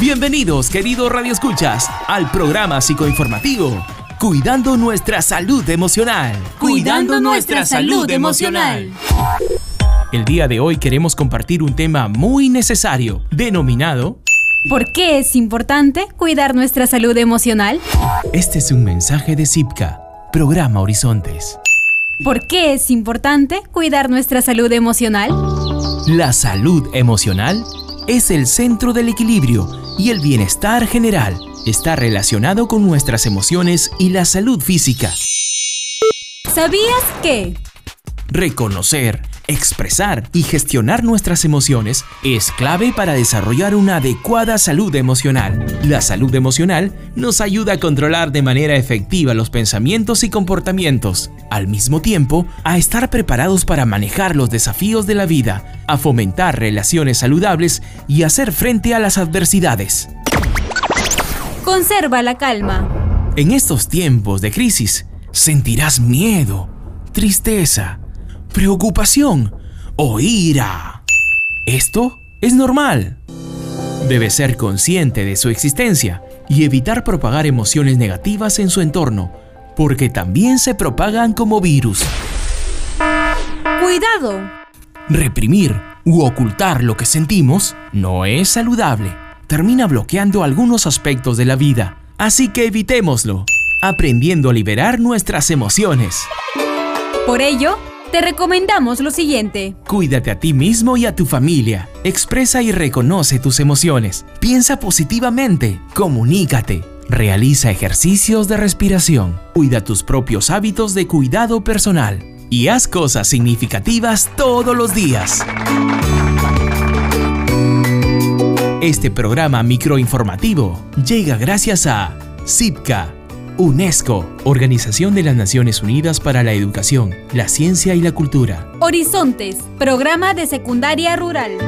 Bienvenidos, queridos radioescuchas, al programa psicoinformativo Cuidando nuestra salud emocional. Cuidando nuestra salud emocional. El día de hoy queremos compartir un tema muy necesario, denominado ¿Por qué es importante cuidar nuestra salud emocional? Este es un mensaje de Zipca, programa Horizontes. ¿Por qué es importante cuidar nuestra salud emocional? La salud emocional es el centro del equilibrio y el bienestar general. Está relacionado con nuestras emociones y la salud física. ¿Sabías que? Reconocer, expresar y gestionar nuestras emociones es clave para desarrollar una adecuada salud emocional. La salud emocional nos ayuda a controlar de manera efectiva los pensamientos y comportamientos, al mismo tiempo a estar preparados para manejar los desafíos de la vida, a fomentar relaciones saludables y hacer frente a las adversidades. Conserva la calma. En estos tiempos de crisis, sentirás miedo, tristeza, preocupación o ira. Esto es normal. Debe ser consciente de su existencia y evitar propagar emociones negativas en su entorno, porque también se propagan como virus. Cuidado. Reprimir u ocultar lo que sentimos no es saludable. Termina bloqueando algunos aspectos de la vida, así que evitémoslo, aprendiendo a liberar nuestras emociones. Por ello, te recomendamos lo siguiente. Cuídate a ti mismo y a tu familia. Expresa y reconoce tus emociones. Piensa positivamente. Comunícate. Realiza ejercicios de respiración. Cuida tus propios hábitos de cuidado personal. Y haz cosas significativas todos los días. Este programa microinformativo llega gracias a CIPCA UNESCO, Organización de las Naciones Unidas para la Educación, la Ciencia y la Cultura. Horizontes, programa de secundaria rural.